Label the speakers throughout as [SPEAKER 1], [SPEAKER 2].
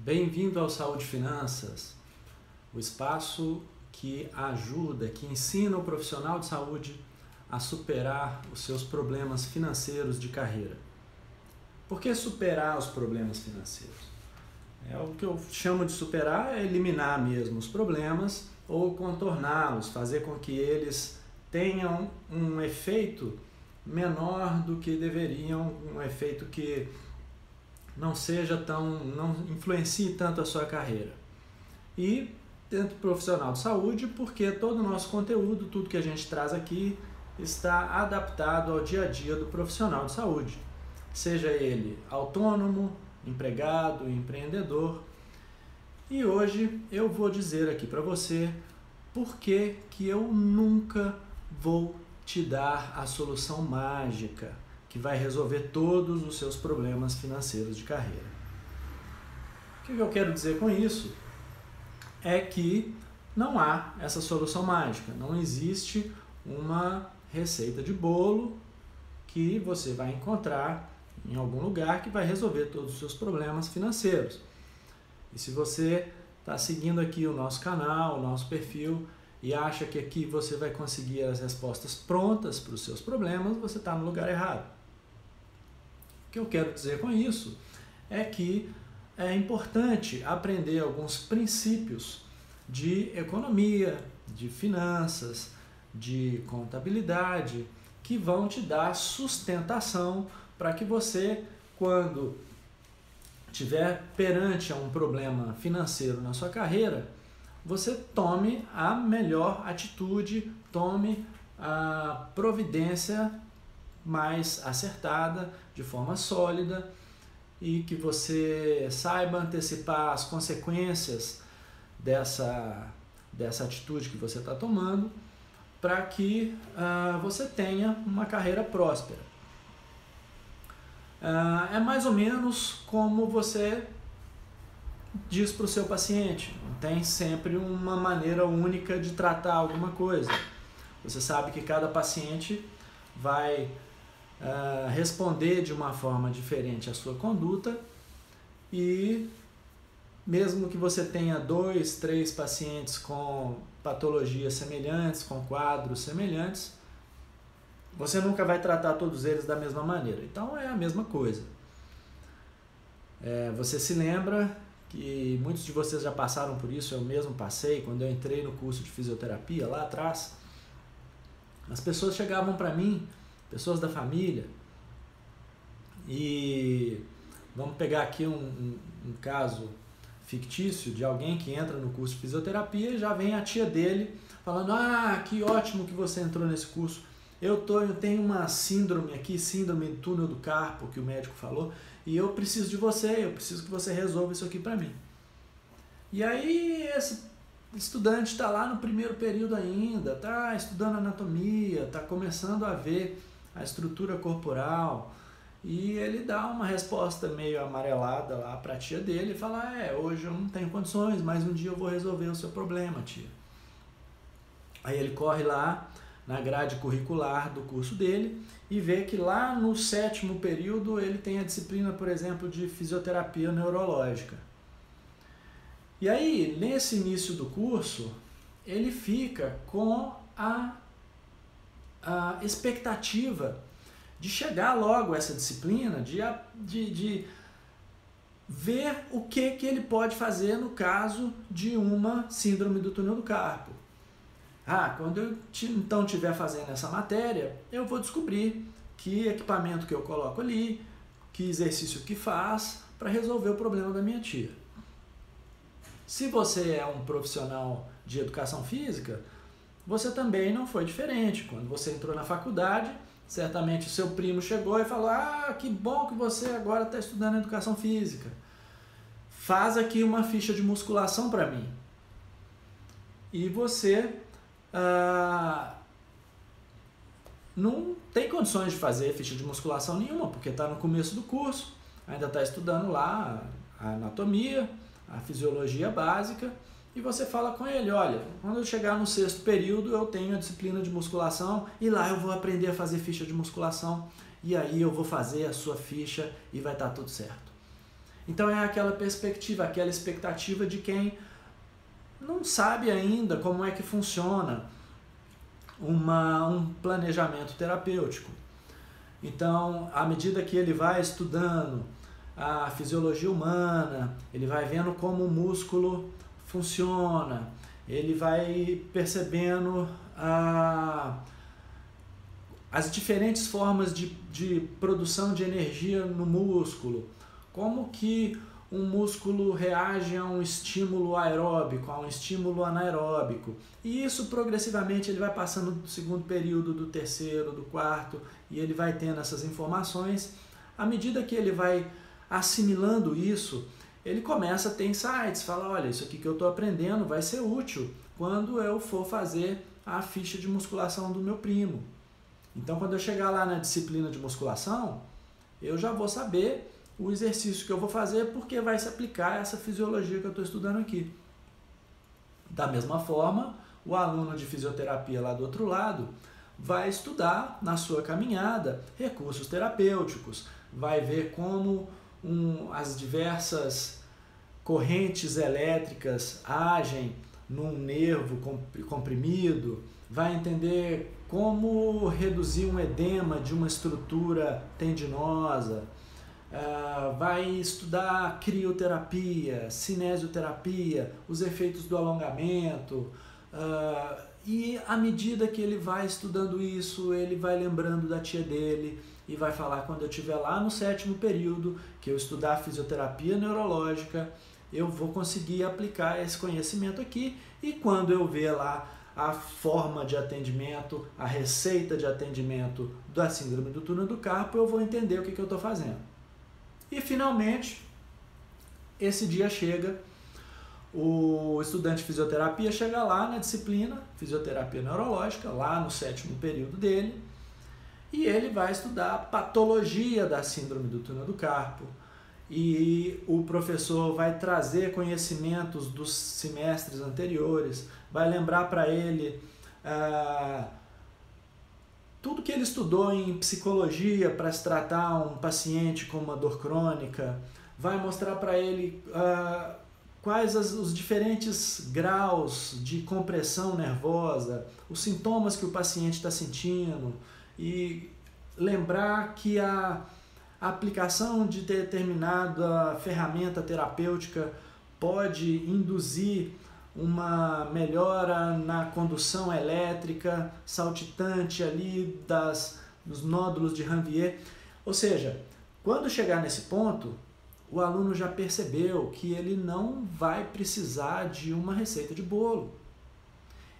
[SPEAKER 1] Bem-vindo ao Saúde Finanças, o espaço que ajuda, que ensina o profissional de saúde a superar os seus problemas financeiros de carreira. Por que superar os problemas financeiros? É o que eu chamo de superar é eliminar mesmo os problemas ou contorná-los, fazer com que eles tenham um efeito menor do que deveriam, um efeito que não seja tão, não influencie tanto a sua carreira. E dentro do profissional de saúde, porque todo o nosso conteúdo, tudo que a gente traz aqui, está adaptado ao dia a dia do profissional de saúde, seja ele autônomo, empregado, empreendedor. E hoje eu vou dizer aqui para você por que, que eu nunca vou te dar a solução mágica que vai resolver todos os seus problemas financeiros de carreira. O que eu quero dizer com isso? É que não há essa solução mágica, não existe uma receita de bolo que você vai encontrar em algum lugar que vai resolver todos os seus problemas financeiros. E se você está seguindo aqui o nosso canal, o nosso perfil e acha que aqui você vai conseguir as respostas prontas para os seus problemas, você está no lugar errado. O que eu quero dizer com isso é que é importante aprender alguns princípios de economia, de finanças, de contabilidade, que vão te dar sustentação para que você, quando tiver perante um problema financeiro na sua carreira, você tome a melhor atitude, tome a providência mais acertada, de forma sólida e que você saiba antecipar as consequências dessa, dessa atitude que você está tomando para que uh, você tenha uma carreira próspera. Uh, é mais ou menos como você diz para o seu paciente. Não tem sempre uma maneira única de tratar alguma coisa. Você sabe que cada paciente vai uh, responder de uma forma diferente à sua conduta e mesmo que você tenha dois, três pacientes com patologias semelhantes, com quadros semelhantes, você nunca vai tratar todos eles da mesma maneira. Então é a mesma coisa. É, você se lembra que muitos de vocês já passaram por isso, eu mesmo passei quando eu entrei no curso de fisioterapia lá atrás. As pessoas chegavam para mim, pessoas da família, e vamos pegar aqui um, um, um caso fictício de alguém que entra no curso de fisioterapia e já vem a tia dele falando: Ah, que ótimo que você entrou nesse curso. Eu, tô, eu tenho uma síndrome aqui, síndrome do túnel do carpo, que o médico falou, e eu preciso de você, eu preciso que você resolva isso aqui para mim. E aí esse estudante está lá no primeiro período ainda, está estudando anatomia, está começando a ver a estrutura corporal, e ele dá uma resposta meio amarelada lá para a tia dele e fala: É, hoje eu não tenho condições, mas um dia eu vou resolver o seu problema, tia. Aí ele corre lá, na grade curricular do curso dele e vê que lá no sétimo período ele tem a disciplina, por exemplo, de fisioterapia neurológica. E aí, nesse início do curso, ele fica com a, a expectativa de chegar logo essa disciplina, de, de, de ver o que, que ele pode fazer no caso de uma síndrome do túnel do carpo. Ah, quando eu então estiver fazendo essa matéria, eu vou descobrir que equipamento que eu coloco ali, que exercício que faz para resolver o problema da minha tia. Se você é um profissional de educação física, você também não foi diferente. Quando você entrou na faculdade, certamente o seu primo chegou e falou: Ah, que bom que você agora está estudando educação física. Faz aqui uma ficha de musculação para mim. E você ah, não tem condições de fazer ficha de musculação nenhuma, porque está no começo do curso, ainda está estudando lá a anatomia, a fisiologia básica, e você fala com ele, olha, quando eu chegar no sexto período eu tenho a disciplina de musculação e lá eu vou aprender a fazer ficha de musculação e aí eu vou fazer a sua ficha e vai estar tá tudo certo. Então é aquela perspectiva, aquela expectativa de quem não sabe ainda como é que funciona uma, um planejamento terapêutico. Então, à medida que ele vai estudando a fisiologia humana, ele vai vendo como o músculo funciona, ele vai percebendo a, as diferentes formas de, de produção de energia no músculo, como que um músculo reage a um estímulo aeróbico, a um estímulo anaeróbico. E isso progressivamente ele vai passando do segundo período, do terceiro, do quarto, e ele vai tendo essas informações. À medida que ele vai assimilando isso, ele começa a ter insights, fala, olha, isso aqui que eu estou aprendendo vai ser útil quando eu for fazer a ficha de musculação do meu primo. Então, quando eu chegar lá na disciplina de musculação, eu já vou saber o exercício que eu vou fazer porque vai se aplicar essa fisiologia que eu estou estudando aqui. Da mesma forma, o aluno de fisioterapia lá do outro lado vai estudar na sua caminhada recursos terapêuticos, vai ver como um, as diversas correntes elétricas agem num nervo comprimido, vai entender como reduzir um edema de uma estrutura tendinosa, uh, vai estudar crioterapia, cinesioterapia, os efeitos do alongamento. Uh, e à medida que ele vai estudando isso, ele vai lembrando da tia dele e vai falar quando eu estiver lá no sétimo período, que eu estudar fisioterapia neurológica, eu vou conseguir aplicar esse conhecimento aqui e quando eu ver lá a forma de atendimento, a receita de atendimento da síndrome do túnel do carpo, eu vou entender o que, que eu estou fazendo. E finalmente, esse dia chega, o estudante de fisioterapia chega lá na disciplina fisioterapia neurológica, lá no sétimo período dele, e ele vai estudar a patologia da síndrome do túnel do carpo. E o professor vai trazer conhecimentos dos semestres anteriores, vai lembrar para ele ah, tudo que ele estudou em psicologia para se tratar um paciente com uma dor crônica, vai mostrar para ele ah, quais as, os diferentes graus de compressão nervosa, os sintomas que o paciente está sentindo e lembrar que a aplicação de determinada ferramenta terapêutica pode induzir uma melhora na condução elétrica saltitante ali das, dos nódulos de Ranvier. Ou seja, quando chegar nesse ponto, o aluno já percebeu que ele não vai precisar de uma receita de bolo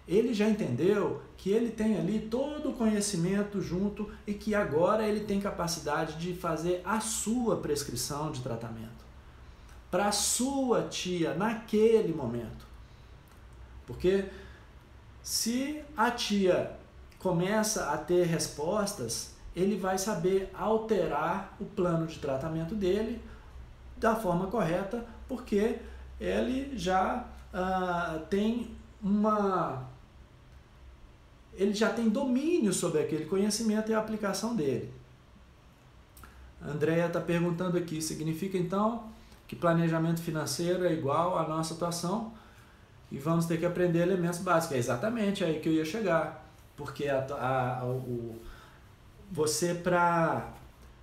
[SPEAKER 1] ele já entendeu que ele tem ali todo o conhecimento junto e que agora ele tem capacidade de fazer a sua prescrição de tratamento para a sua tia naquele momento. Porque se a tia começa a ter respostas, ele vai saber alterar o plano de tratamento dele da forma correta, porque ele já uh, tem uma ele já tem domínio sobre aquele conhecimento e a aplicação dele. A Andrea está perguntando aqui, significa então que planejamento financeiro é igual à nossa atuação e vamos ter que aprender elementos básicos. É exatamente aí que eu ia chegar. Porque a, a, o, você, para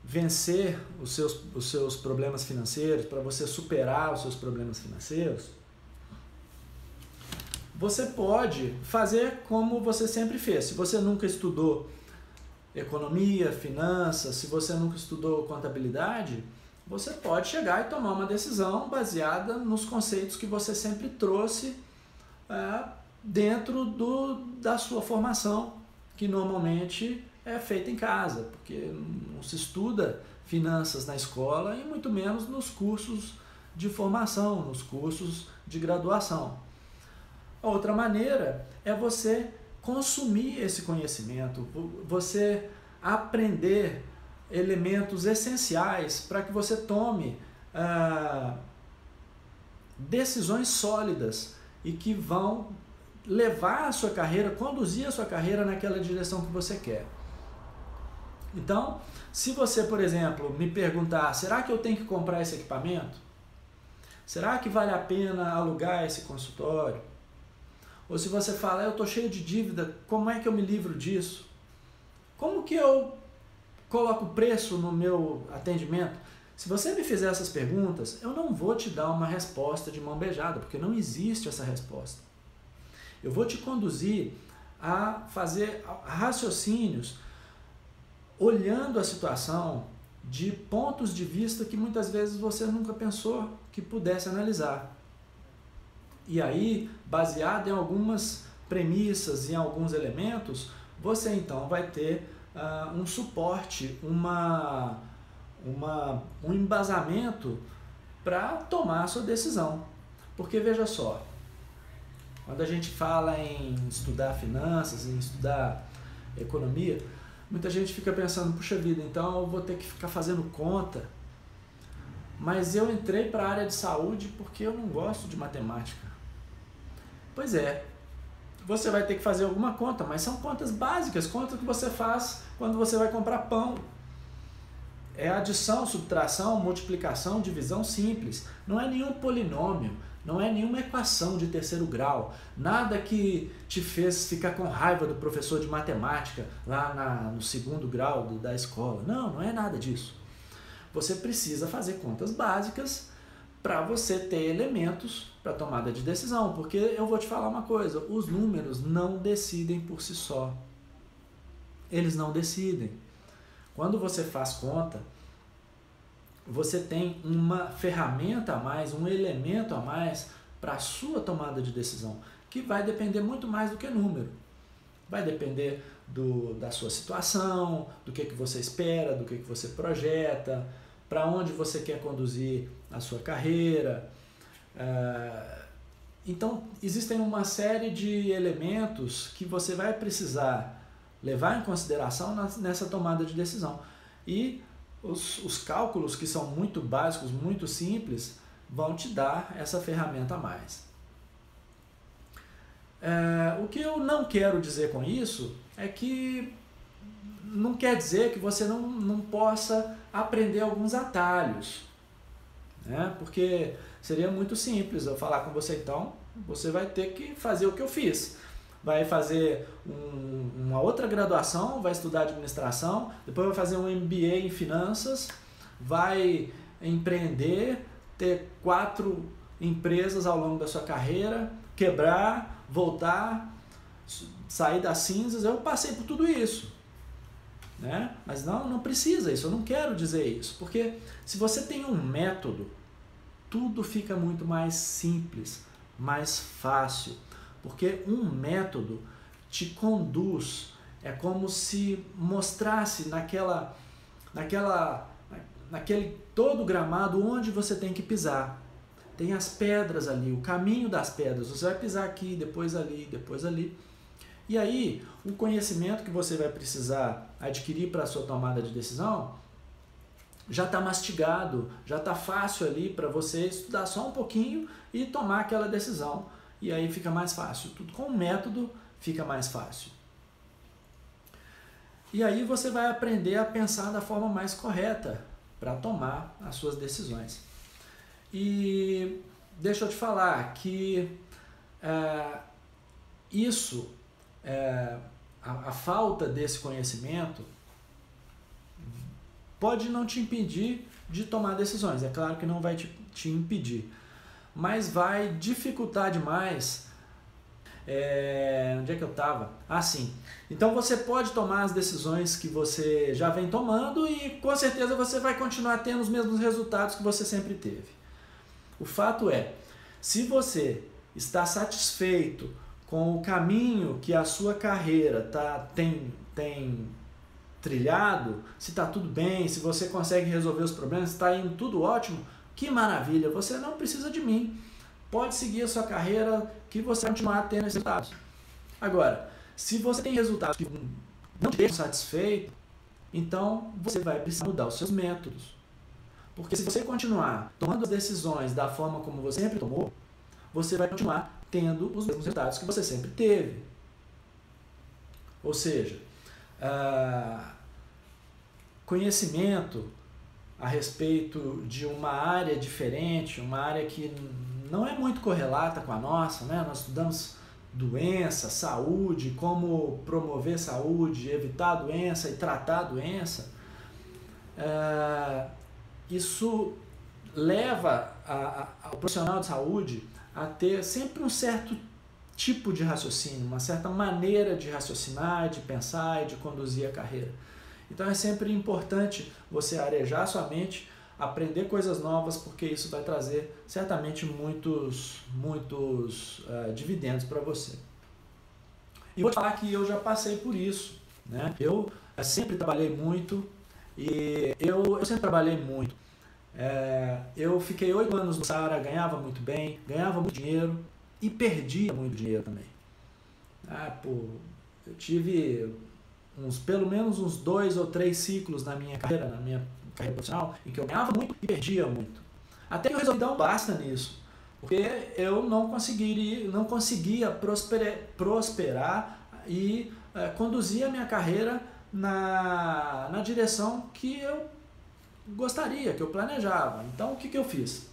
[SPEAKER 1] vencer os seus, os seus problemas financeiros, para você superar os seus problemas financeiros, você pode fazer como você sempre fez. Se você nunca estudou economia, finanças, se você nunca estudou contabilidade, você pode chegar e tomar uma decisão baseada nos conceitos que você sempre trouxe é, dentro do, da sua formação, que normalmente é feita em casa, porque não se estuda finanças na escola e muito menos nos cursos de formação, nos cursos de graduação. A outra maneira é você consumir esse conhecimento, você aprender elementos essenciais para que você tome ah, decisões sólidas e que vão levar a sua carreira, conduzir a sua carreira naquela direção que você quer. Então, se você, por exemplo, me perguntar, será que eu tenho que comprar esse equipamento? será que vale a pena alugar esse consultório? Ou se você fala, eu estou cheio de dívida, como é que eu me livro disso? Como que eu coloco preço no meu atendimento? Se você me fizer essas perguntas, eu não vou te dar uma resposta de mão beijada, porque não existe essa resposta. Eu vou te conduzir a fazer raciocínios olhando a situação de pontos de vista que muitas vezes você nunca pensou que pudesse analisar. E aí, baseado em algumas premissas e em alguns elementos, você então vai ter uh, um suporte, uma, uma, um embasamento para tomar a sua decisão. Porque veja só, quando a gente fala em estudar finanças, em estudar economia, muita gente fica pensando, puxa vida, então eu vou ter que ficar fazendo conta. Mas eu entrei para a área de saúde porque eu não gosto de matemática. Pois é, você vai ter que fazer alguma conta, mas são contas básicas, contas que você faz quando você vai comprar pão. É adição, subtração, multiplicação, divisão simples. Não é nenhum polinômio, não é nenhuma equação de terceiro grau. Nada que te fez ficar com raiva do professor de matemática lá na, no segundo grau do, da escola. Não, não é nada disso. Você precisa fazer contas básicas para você ter elementos para tomada de decisão, porque eu vou te falar uma coisa, os números não decidem por si só. Eles não decidem. Quando você faz conta, você tem uma ferramenta a mais, um elemento a mais para a sua tomada de decisão, que vai depender muito mais do que número. Vai depender do, da sua situação, do que, que você espera, do que, que você projeta, para onde você quer conduzir a sua carreira. É, então, existem uma série de elementos que você vai precisar levar em consideração nessa tomada de decisão. E os, os cálculos, que são muito básicos, muito simples, vão te dar essa ferramenta a mais. É, o que eu não quero dizer com isso é que não quer dizer que você não, não possa aprender alguns atalhos. Né? Porque seria muito simples eu falar com você, então, você vai ter que fazer o que eu fiz. Vai fazer um, uma outra graduação, vai estudar administração, depois vai fazer um MBA em finanças, vai empreender, ter quatro empresas ao longo da sua carreira, quebrar, voltar, sair das cinzas. Eu passei por tudo isso. Né? Mas não, não precisa isso, eu não quero dizer isso, porque se você tem um método, tudo fica muito mais simples, mais fácil, porque um método te conduz, é como se mostrasse naquela, naquela, naquele todo gramado onde você tem que pisar. Tem as pedras ali, o caminho das pedras. Você vai pisar aqui, depois ali, depois ali. E aí, o conhecimento que você vai precisar adquirir para a sua tomada de decisão já está mastigado, já está fácil ali para você estudar só um pouquinho e tomar aquela decisão. E aí fica mais fácil. Tudo com o método fica mais fácil. E aí você vai aprender a pensar da forma mais correta para tomar as suas decisões. E deixa eu te falar que é, isso é, a, a falta desse conhecimento pode não te impedir de tomar decisões. É claro que não vai te, te impedir, mas vai dificultar demais. É, onde é que eu estava? Ah, sim. Então você pode tomar as decisões que você já vem tomando e com certeza você vai continuar tendo os mesmos resultados que você sempre teve. O fato é, se você está satisfeito com o caminho que a sua carreira tá, tem, tem trilhado, se está tudo bem, se você consegue resolver os problemas, está indo tudo ótimo, que maravilha, você não precisa de mim. Pode seguir a sua carreira que você vai continuar tendo resultados. Agora, se você tem resultados que não te deixam satisfeito, então você vai precisar mudar os seus métodos. Porque se você continuar tomando as decisões da forma como você sempre tomou, você vai continuar tendo os mesmos resultados que você sempre teve. Ou seja, uh, conhecimento a respeito de uma área diferente, uma área que não é muito correlata com a nossa, né? Nós estudamos doença, saúde, como promover saúde, evitar a doença e tratar a doença. É, isso leva o profissional de saúde a ter sempre um certo tipo de raciocínio, uma certa maneira de raciocinar, de pensar e de conduzir a carreira. Então é sempre importante você arejar sua mente, aprender coisas novas, porque isso vai trazer certamente muitos, muitos uh, dividendos para você. E vou te falar que eu já passei por isso. Né? Eu uh, sempre trabalhei muito e eu, eu sempre trabalhei muito. É, eu fiquei oito anos no Sara, ganhava muito bem, ganhava muito dinheiro e perdia muito dinheiro também. Ah, pô, eu tive uns pelo menos uns dois ou três ciclos na minha carreira, na minha carreira profissional, em que eu ganhava muito e perdia muito. Até que eu resolvi dar um basta nisso, porque eu não conseguiria, não conseguia prosperar, prosperar e é, conduzir a minha carreira na, na direção que eu gostaria, que eu planejava. Então o que, que eu fiz?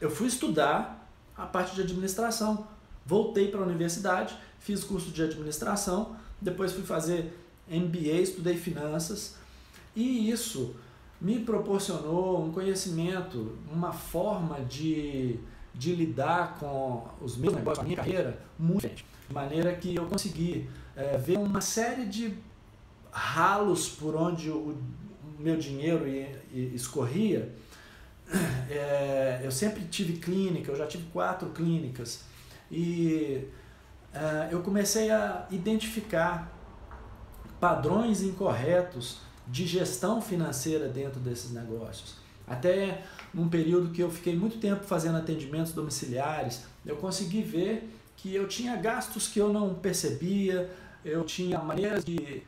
[SPEAKER 1] Eu fui estudar a parte de administração, voltei para a universidade, fiz curso de administração depois fui fazer MBA, estudei finanças e isso me proporcionou um conhecimento, uma forma de, de lidar com os meus negócios, a minha carreira, muito. De maneira que eu consegui é, ver uma série de ralos por onde o, meu dinheiro escorria. É, eu sempre tive clínica, eu já tive quatro clínicas. E eu comecei a identificar padrões incorretos de gestão financeira dentro desses negócios. Até num período que eu fiquei muito tempo fazendo atendimentos domiciliares, eu consegui ver que eu tinha gastos que eu não percebia, eu tinha maneiras de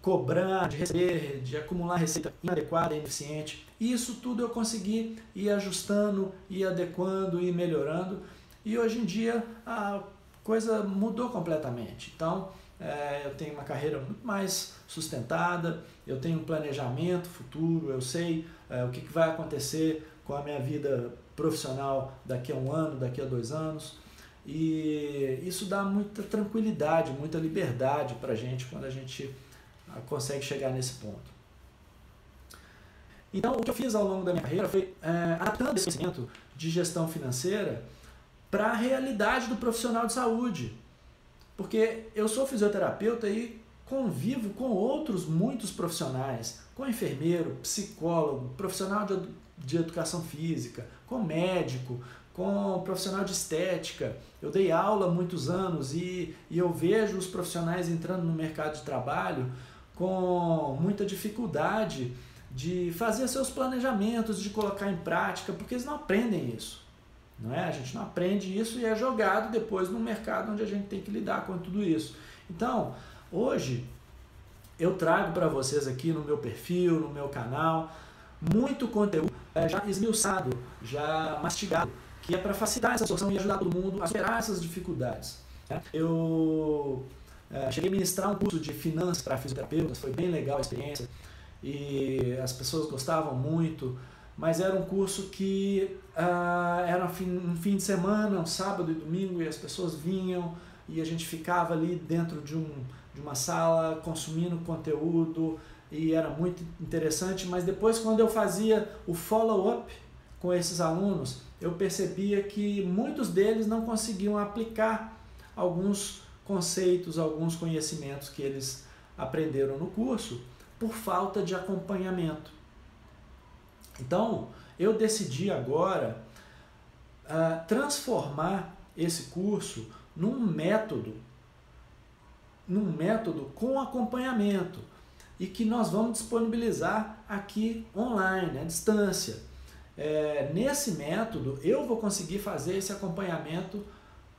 [SPEAKER 1] cobrar, de receber, de acumular receita inadequada ineficiente. Isso tudo eu consegui ir ajustando, ir adequando, ir melhorando. E hoje em dia a coisa mudou completamente. Então, é, eu tenho uma carreira muito mais sustentada, eu tenho um planejamento futuro, eu sei é, o que, que vai acontecer com a minha vida profissional daqui a um ano, daqui a dois anos. E isso dá muita tranquilidade, muita liberdade para a gente quando a gente ah, consegue chegar nesse ponto. Então, o que eu fiz ao longo da minha carreira foi é, adaptando esse conhecimento de gestão financeira para a realidade do profissional de saúde. Porque eu sou fisioterapeuta e convivo com outros muitos profissionais, com enfermeiro, psicólogo, profissional de, de educação física, com médico, com profissional de estética. Eu dei aula há muitos anos e, e eu vejo os profissionais entrando no mercado de trabalho com muita dificuldade de fazer seus planejamentos, de colocar em prática, porque eles não aprendem isso. Não é? A gente não aprende isso e é jogado depois no mercado onde a gente tem que lidar com tudo isso. Então, hoje eu trago para vocês aqui no meu perfil, no meu canal, muito conteúdo é, já esmiuçado, já mastigado, que é para facilitar essa solução e ajudar todo mundo a superar essas dificuldades. Né? Eu é, cheguei a ministrar um curso de finanças para fisioterapeutas, foi bem legal a experiência e as pessoas gostavam muito mas era um curso que uh, era um fim, de semana, um sábado e domingo, e as pessoas vinham e a gente ficava ali dentro de, um, de uma sala consumindo conteúdo e era muito interessante, mas depois quando eu fazia o follow-up com esses alunos, eu percebia que muitos deles não conseguiam aplicar alguns conceitos, alguns conhecimentos que eles aprenderam no curso por falta de acompanhamento. Então, eu decidi agora uh, transformar esse curso num método, num método com acompanhamento e que nós vamos disponibilizar aqui online, à distância. É, nesse método, eu vou conseguir fazer esse acompanhamento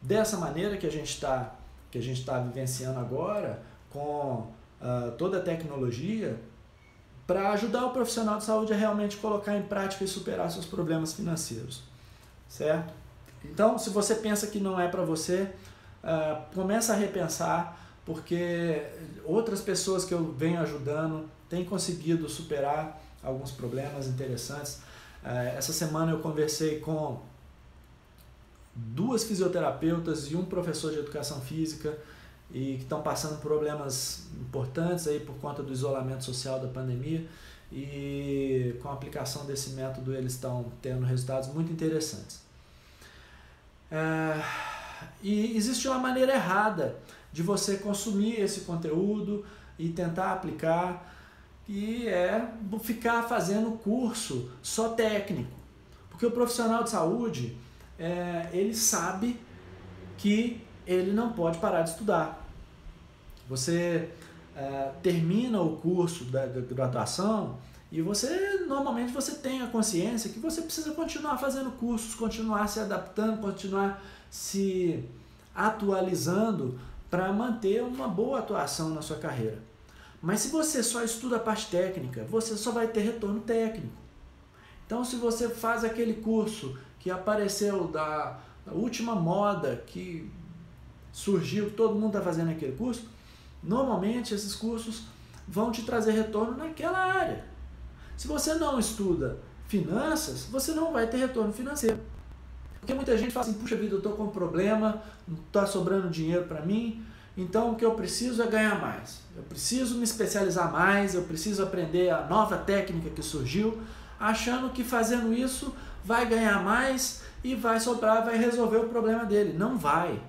[SPEAKER 1] dessa maneira que a gente está que a gente está vivenciando agora, com uh, toda a tecnologia, para ajudar o profissional de saúde a realmente colocar em prática e superar seus problemas financeiros, certo? Então, se você pensa que não é para você, uh, começa a repensar, porque outras pessoas que eu venho ajudando têm conseguido superar alguns problemas interessantes. É, essa semana eu conversei com duas fisioterapeutas e um professor de educação física e que estão passando problemas importantes aí por conta do isolamento social da pandemia e com a aplicação desse método eles estão tendo resultados muito interessantes. É, e existe uma maneira errada de você consumir esse conteúdo e tentar aplicar e é ficar fazendo curso só técnico. Porque o profissional de saúde, é, ele sabe que ele não pode parar de estudar. Você é, termina o curso da, da graduação e você normalmente você tem a consciência que você precisa continuar fazendo cursos, continuar se adaptando, continuar se atualizando para manter uma boa atuação na sua carreira. Mas se você só estuda a parte técnica, você só vai ter retorno técnico. Então, se você faz aquele curso que apareceu da última moda que surgiu, todo mundo está fazendo aquele curso, normalmente esses cursos vão te trazer retorno naquela área. Se você não estuda finanças, você não vai ter retorno financeiro. Porque muita gente fala assim, puxa vida, eu estou com um problema, não está sobrando dinheiro para mim, então o que eu preciso é ganhar mais. Eu preciso me especializar mais, eu preciso aprender a nova técnica que surgiu, achando que fazendo isso vai ganhar mais e vai sobrar, vai resolver o problema dele. Não vai.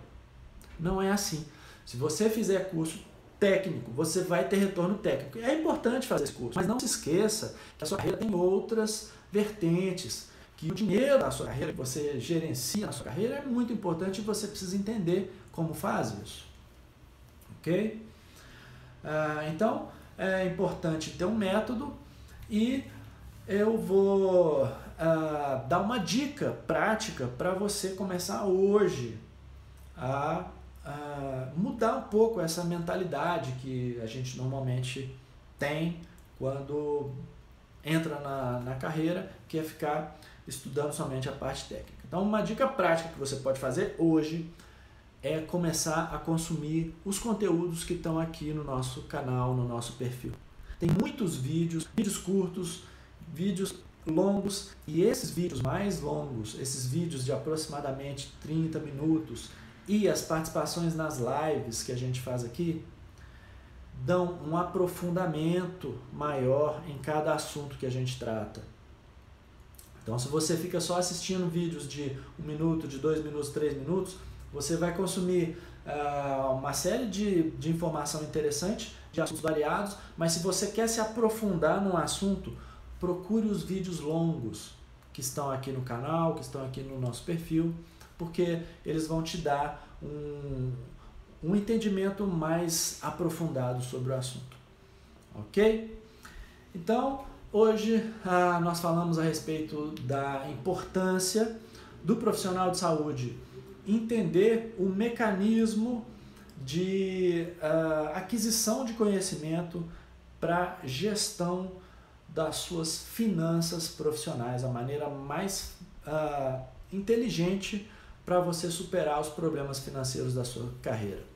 [SPEAKER 1] Não é assim. Se você fizer curso técnico, você vai ter retorno técnico. É importante fazer esse curso, mas não se esqueça que a sua carreira tem outras vertentes, que o dinheiro da sua carreira, que você gerencia na sua carreira, é muito importante e você precisa entender como faz isso. Ok? Ah, então, é importante ter um método e eu vou ah, dar uma dica prática para você começar hoje a uh, mudar um pouco essa mentalidade que a gente normalmente tem quando entra na, na carreira, que é ficar estudando somente a parte técnica. Então, uma dica prática que você pode fazer hoje é começar a consumir os conteúdos que estão aqui no nosso canal, no nosso perfil. Tem muitos vídeos, vídeos curtos, vídeos longos e esses vídeos mais longos, esses vídeos de aproximadamente 30 minutos, e as participações nas lives que a gente faz aqui dão um aprofundamento maior em cada assunto que a gente trata. Então, se você fica só assistindo vídeos de um minuto, de dois minutos, três minutos, você vai consumir uh, uma série de, de informação interessante, de assuntos variados, mas se você quer se aprofundar num assunto, procure os vídeos longos que estão aqui no canal, que estão aqui no nosso perfil porque eles vão te dar um, um entendimento mais aprofundado sobre o assunto. Ok? Então, hoje ah, nós falamos a respeito da importância do profissional de saúde entender o mecanismo de ah, aquisição de conhecimento para gestão das suas finanças profissionais, a maneira mais ah, inteligente para você superar os problemas financeiros da sua carreira.